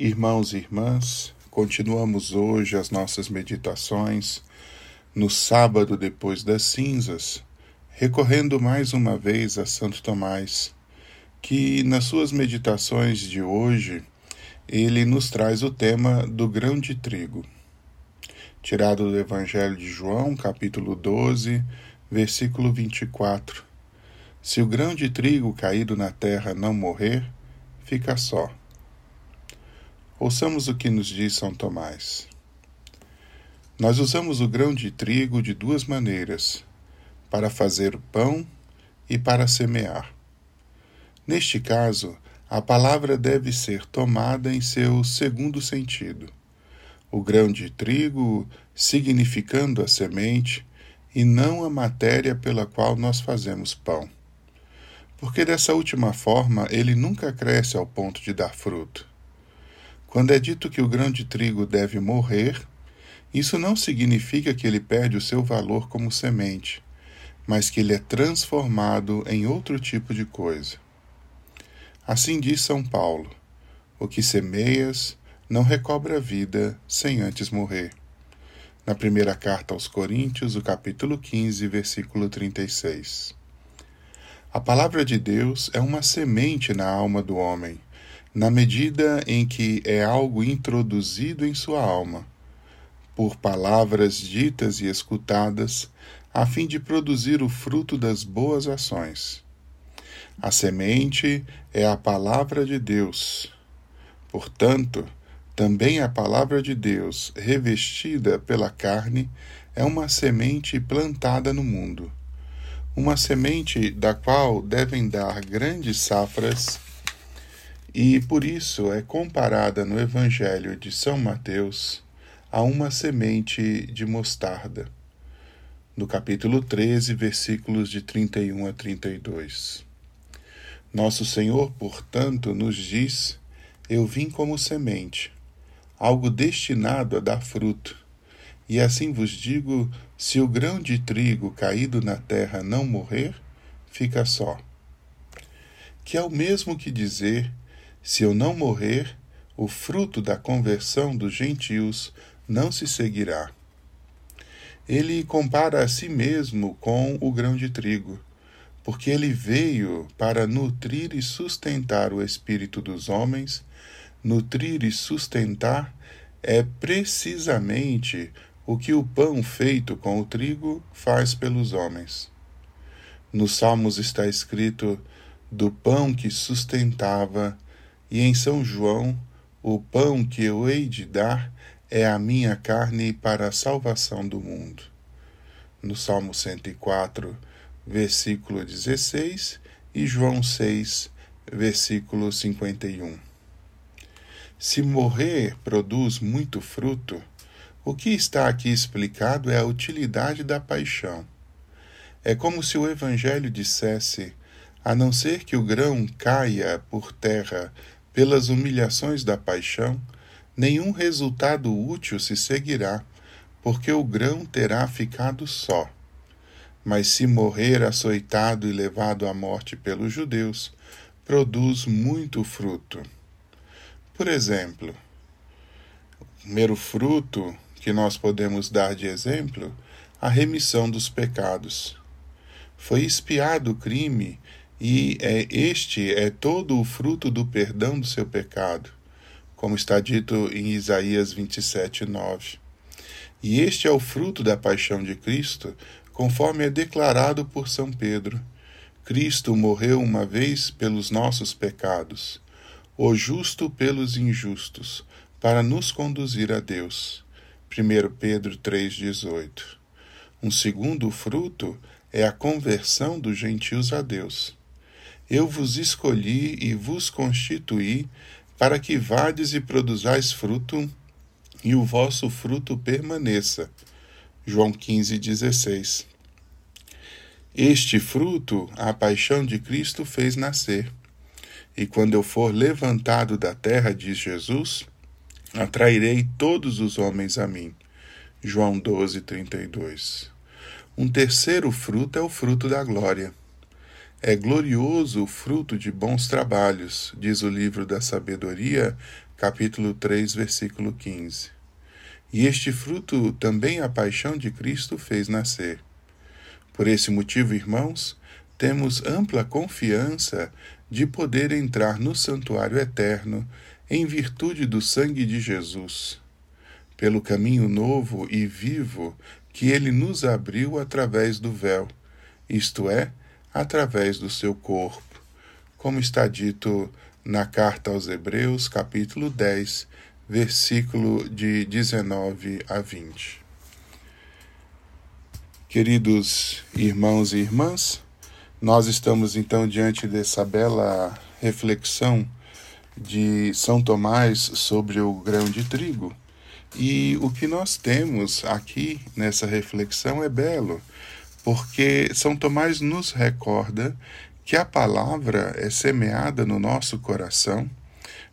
Irmãos e irmãs, continuamos hoje as nossas meditações no sábado depois das cinzas, recorrendo mais uma vez a Santo Tomás, que nas suas meditações de hoje ele nos traz o tema do grão de trigo. Tirado do Evangelho de João, capítulo 12, versículo 24. Se o grão de trigo caído na terra não morrer, fica só Ouçamos o que nos diz São Tomás. Nós usamos o grão de trigo de duas maneiras: para fazer o pão e para semear. Neste caso, a palavra deve ser tomada em seu segundo sentido. O grão de trigo significando a semente e não a matéria pela qual nós fazemos pão. Porque dessa última forma ele nunca cresce ao ponto de dar fruto. Quando é dito que o grão de trigo deve morrer, isso não significa que ele perde o seu valor como semente, mas que ele é transformado em outro tipo de coisa. Assim diz São Paulo: O que semeias não recobra vida sem antes morrer. Na primeira carta aos Coríntios, o capítulo 15, versículo 36. A palavra de Deus é uma semente na alma do homem na medida em que é algo introduzido em sua alma, por palavras ditas e escutadas, a fim de produzir o fruto das boas ações. A semente é a palavra de Deus. Portanto, também a palavra de Deus, revestida pela carne, é uma semente plantada no mundo. Uma semente da qual devem dar grandes safras e por isso é comparada no Evangelho de São Mateus a uma semente de mostarda, no capítulo 13, versículos de 31 a 32. Nosso Senhor, portanto, nos diz: Eu vim como semente, algo destinado a dar fruto. E assim vos digo: se o grão de trigo caído na terra não morrer, fica só. Que é o mesmo que dizer se eu não morrer, o fruto da conversão dos gentios não se seguirá. Ele compara a si mesmo com o grão de trigo, porque ele veio para nutrir e sustentar o espírito dos homens. Nutrir e sustentar é precisamente o que o pão feito com o trigo faz pelos homens. Nos Salmos está escrito: do pão que sustentava e em São João, o pão que eu hei de dar é a minha carne para a salvação do mundo. No Salmo 104, versículo 16 e João 6, versículo 51. Se morrer produz muito fruto, o que está aqui explicado é a utilidade da paixão. É como se o Evangelho dissesse: a não ser que o grão caia por terra pelas humilhações da paixão, nenhum resultado útil se seguirá, porque o grão terá ficado só. Mas se morrer açoitado e levado à morte pelos judeus, produz muito fruto. Por exemplo, o primeiro fruto que nós podemos dar de exemplo, a remissão dos pecados. Foi espiado o crime e é, este é todo o fruto do perdão do seu pecado, como está dito em Isaías 27, 9. E este é o fruto da paixão de Cristo, conforme é declarado por São Pedro. Cristo morreu uma vez pelos nossos pecados, o justo pelos injustos, para nos conduzir a Deus. 1 Pedro 3,18. Um segundo fruto é a conversão dos gentios a Deus. Eu vos escolhi e vos constituí para que vades e produzais fruto, e o vosso fruto permaneça. João 15:16. Este fruto a paixão de Cristo fez nascer. E quando eu for levantado da terra, diz Jesus, atrairei todos os homens a mim. João 12:32. Um terceiro fruto é o fruto da glória. É glorioso o fruto de bons trabalhos, diz o livro da Sabedoria, capítulo 3, versículo 15. E este fruto também a paixão de Cristo fez nascer. Por esse motivo, irmãos, temos ampla confiança de poder entrar no santuário eterno em virtude do sangue de Jesus, pelo caminho novo e vivo que ele nos abriu através do véu, isto é, através do seu corpo, como está dito na carta aos Hebreus, capítulo 10, versículo de 19 a 20. Queridos irmãos e irmãs, nós estamos então diante dessa bela reflexão de São Tomás sobre o grão de trigo. E o que nós temos aqui nessa reflexão é belo, porque São Tomás nos recorda que a palavra é semeada no nosso coração,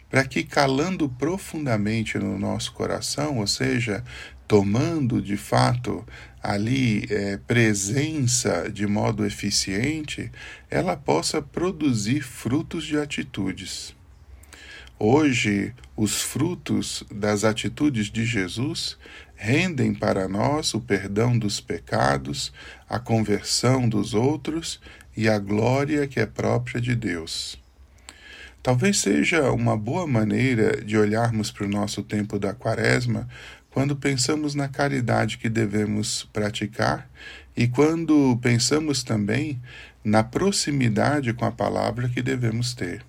para que calando profundamente no nosso coração, ou seja, tomando de fato ali é, presença de modo eficiente, ela possa produzir frutos de atitudes. Hoje, os frutos das atitudes de Jesus rendem para nós o perdão dos pecados, a conversão dos outros e a glória que é própria de Deus. Talvez seja uma boa maneira de olharmos para o nosso tempo da Quaresma quando pensamos na caridade que devemos praticar e quando pensamos também na proximidade com a palavra que devemos ter.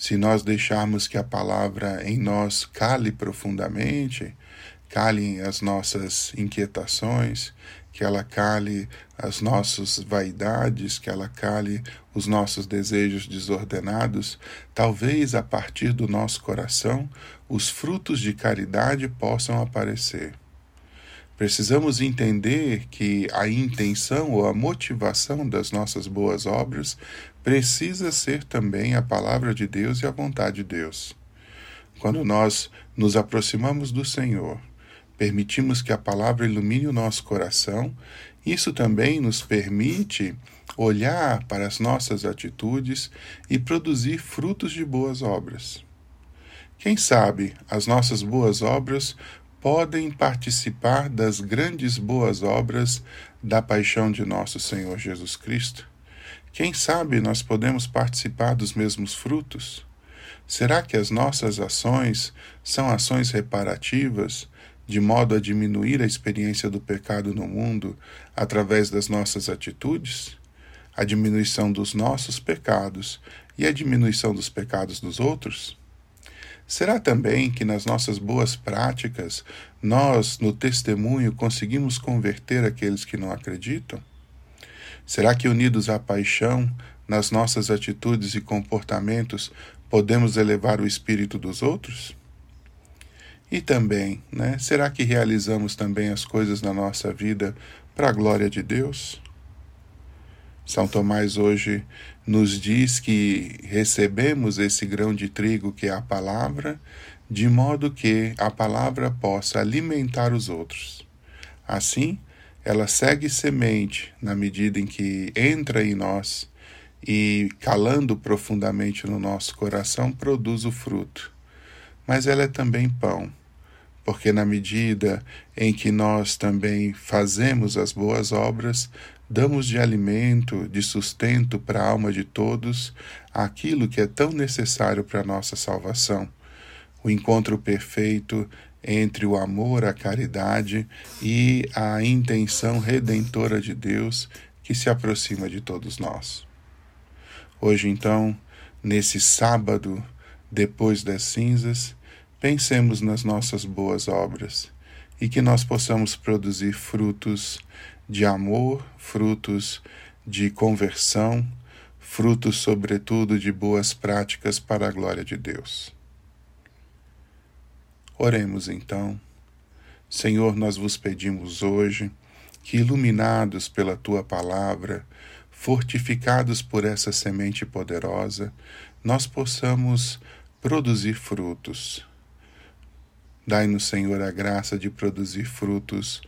Se nós deixarmos que a palavra em nós cale profundamente, calem as nossas inquietações, que ela cale as nossas vaidades, que ela cale os nossos desejos desordenados, talvez a partir do nosso coração os frutos de caridade possam aparecer. Precisamos entender que a intenção ou a motivação das nossas boas obras precisa ser também a palavra de Deus e a vontade de Deus. Quando nós nos aproximamos do Senhor, permitimos que a palavra ilumine o nosso coração, isso também nos permite olhar para as nossas atitudes e produzir frutos de boas obras. Quem sabe as nossas boas obras podem participar das grandes boas obras da paixão de nosso Senhor Jesus Cristo? Quem sabe nós podemos participar dos mesmos frutos? Será que as nossas ações são ações reparativas, de modo a diminuir a experiência do pecado no mundo através das nossas atitudes, a diminuição dos nossos pecados e a diminuição dos pecados dos outros? Será também que nas nossas boas práticas nós, no testemunho, conseguimos converter aqueles que não acreditam? Será que unidos à paixão, nas nossas atitudes e comportamentos, podemos elevar o espírito dos outros? E também, né, será que realizamos também as coisas na nossa vida para a glória de Deus? São Tomás hoje nos diz que recebemos esse grão de trigo que é a palavra, de modo que a palavra possa alimentar os outros. Assim, ela segue semente na medida em que entra em nós e, calando profundamente no nosso coração, produz o fruto. Mas ela é também pão porque na medida em que nós também fazemos as boas obras, damos de alimento, de sustento para a alma de todos aquilo que é tão necessário para a nossa salvação. O encontro perfeito entre o amor, a caridade e a intenção redentora de Deus que se aproxima de todos nós. Hoje, então, nesse sábado, depois das cinzas, pensemos nas nossas boas obras e que nós possamos produzir frutos de amor, frutos de conversão, frutos, sobretudo, de boas práticas para a glória de Deus. Oremos então. Senhor, nós vos pedimos hoje que, iluminados pela tua palavra, fortificados por essa semente poderosa, nós possamos produzir frutos Dai-nos, Senhor, a graça de produzir frutos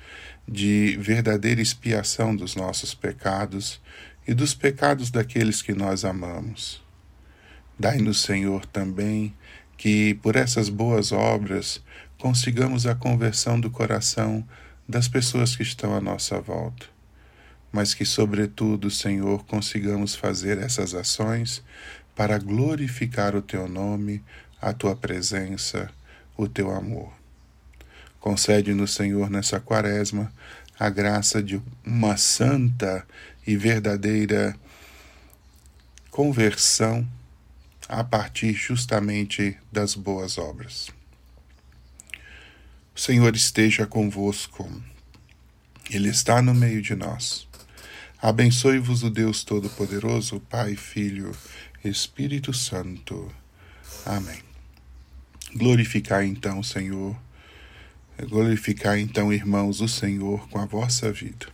de verdadeira expiação dos nossos pecados e dos pecados daqueles que nós amamos. Dai-nos, Senhor, também que, por essas boas obras, consigamos a conversão do coração das pessoas que estão à nossa volta. Mas que, sobretudo, Senhor, consigamos fazer essas ações para glorificar o Teu nome, a Tua presença, o Teu amor. Concede-nos, Senhor, nessa quaresma, a graça de uma santa e verdadeira conversão a partir justamente das boas obras. O Senhor esteja convosco, Ele está no meio de nós. Abençoe-vos o Deus Todo-Poderoso, Pai, Filho, Espírito Santo. Amém. Glorificai então, Senhor, glorificai então, irmãos, o Senhor com a vossa vida.